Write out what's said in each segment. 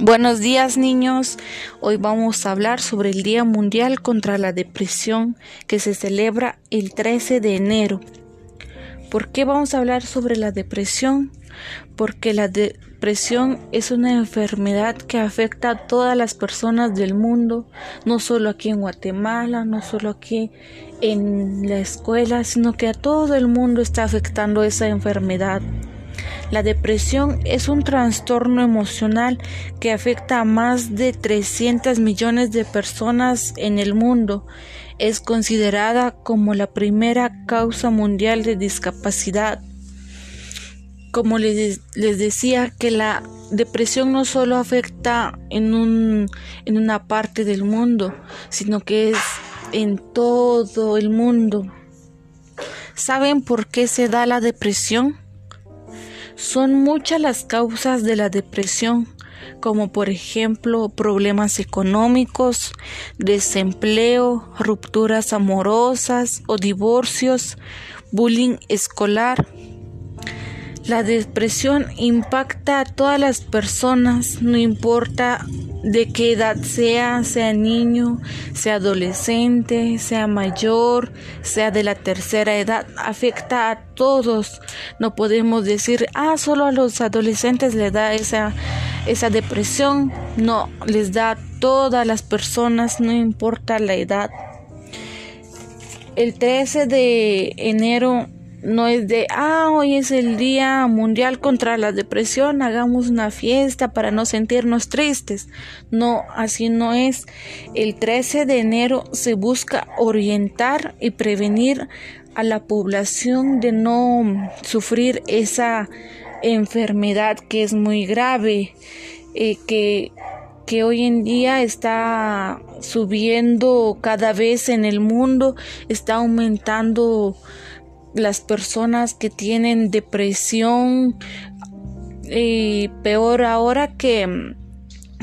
Buenos días niños, hoy vamos a hablar sobre el Día Mundial contra la Depresión que se celebra el 13 de enero. ¿Por qué vamos a hablar sobre la depresión? Porque la depresión es una enfermedad que afecta a todas las personas del mundo, no solo aquí en Guatemala, no solo aquí en la escuela, sino que a todo el mundo está afectando esa enfermedad. La depresión es un trastorno emocional que afecta a más de 300 millones de personas en el mundo. Es considerada como la primera causa mundial de discapacidad. Como les, decía, que la depresión no solo afecta en, un, en una parte del mundo, sino que es en todo el mundo. ¿Saben por qué se da la depresión? Son muchas las causas de la depresión, como por ejemplo problemas económicos, desempleo, rupturas amorosas o divorcios, bullying escolar. La depresión impacta a todas las personas, no importa de qué edad sea, sea niño, sea adolescente, sea mayor, sea de la tercera edad, afecta a todos. No podemos decir, ah, solo a los adolescentes le da esa, esa depresión. No, les da a todas las personas, no importa la edad. El 13 de enero no es de, ah, hoy es el Día Mundial contra la Depresión, hagamos una fiesta para no sentirnos tristes. No, así no es. El 13 de enero se busca orientar y prevenir a la población de no sufrir esa enfermedad que es muy grave, eh, que que hoy en día está subiendo cada vez en el mundo, está aumentando las personas que tienen depresión y peor ahora que mm,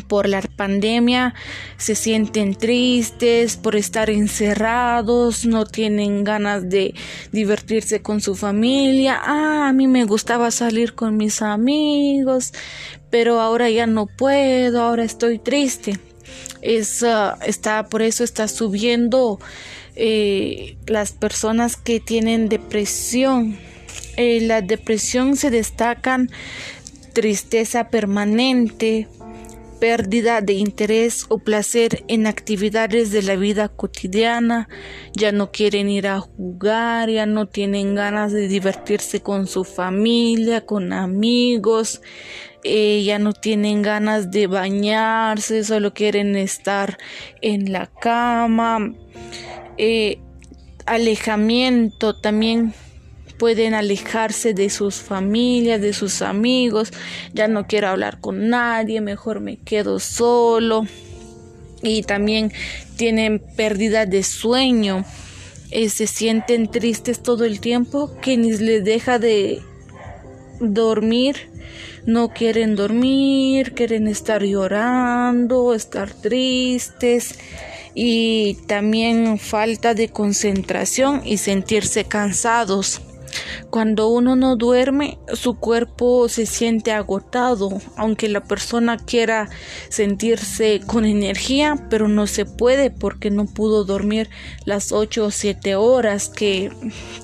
por la pandemia se sienten tristes por estar encerrados, no tienen ganas de divertirse con su familia. Ah, a mí me gustaba salir con mis amigos, pero ahora ya no puedo, ahora estoy triste. Es, ah, está, por eso está subiendo eh, las personas que tienen depresión. Eh, la depresión se destacan tristeza permanente, pérdida de interés o placer en actividades de la vida cotidiana, ya no quieren ir a jugar, ya no tienen ganas de divertirse con su familia, con amigos, eh, ya no tienen ganas de bañarse, solo quieren estar en la cama. Eh, alejamiento también pueden alejarse de sus familias, de sus amigos, ya no quiero hablar con nadie, mejor me quedo solo. Y también tienen pérdida de sueño, eh, se sienten tristes todo el tiempo, que ni les deja de dormir, no quieren dormir, quieren estar llorando, estar tristes y también falta de concentración y sentirse cansados. Cuando uno no duerme, su cuerpo se siente agotado, aunque la persona quiera sentirse con energía, pero no se puede porque no pudo dormir las 8 o 7 horas que,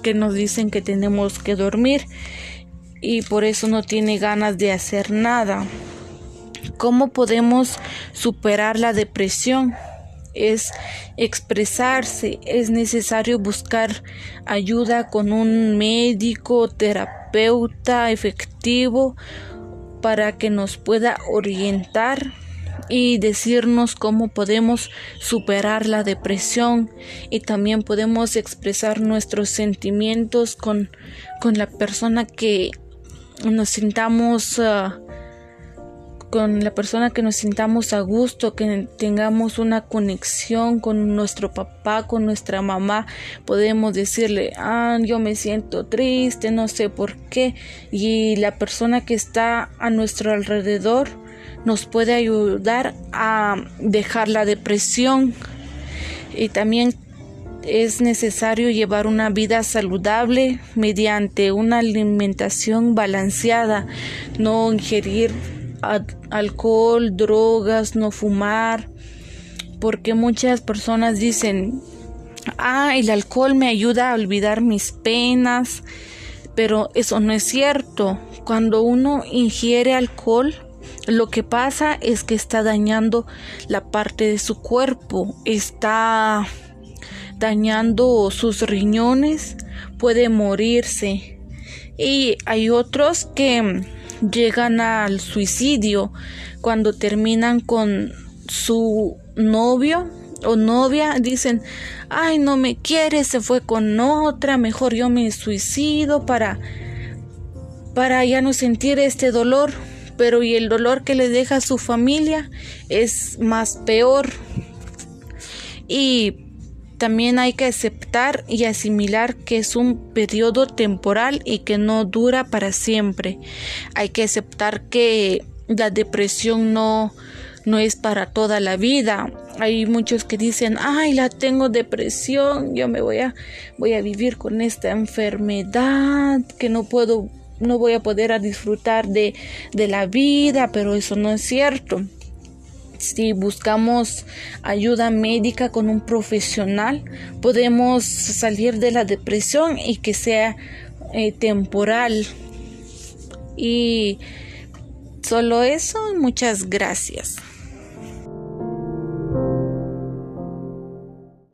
que nos dicen que tenemos que dormir y por eso no tiene ganas de hacer nada. ¿Cómo podemos superar la depresión? Es expresarse, es necesario buscar ayuda con un médico, terapeuta efectivo para que nos pueda orientar y decirnos cómo podemos superar la depresión. Y también podemos expresar nuestros sentimientos con, con la persona que nos sintamos ah, con la persona que nos sintamos a gusto, que tengamos una conexión con nuestro papá, con nuestra mamá, podemos decirle, ah, yo me siento triste, no sé por qué, y la persona que está a nuestro alrededor nos puede ayudar a dejar la depresión. Y también es necesario llevar una vida saludable mediante una alimentación balanceada, no ingerir alcohol, drogas, no fumar, porque muchas personas dicen, ah, el alcohol me ayuda a olvidar mis penas, pero eso no es cierto. Cuando uno ingiere alcohol, lo que pasa es que está dañando la parte de su cuerpo, está dañando sus riñones, puede morirse. Y hay otros que llegan al suicidio cuando terminan con su novio o novia dicen, ay, no me quiere, se fue con otra, mejor yo me suicido para para ya no sentir este dolor, pero y el dolor que le deja a su familia es más peor. Y también hay que aceptar y asimilar que es un periodo temporal y que no dura para siempre. Hay que aceptar que la depresión no no es para toda la vida. Hay muchos que dicen, "Ay, la tengo depresión, yo me voy a voy a vivir con esta enfermedad que no puedo no voy a poder disfrutar de, de la vida", pero eso no es cierto. Si buscamos ayuda médica con un profesional, podemos salir de la depresión y que sea eh, temporal. Y solo eso, muchas gracias.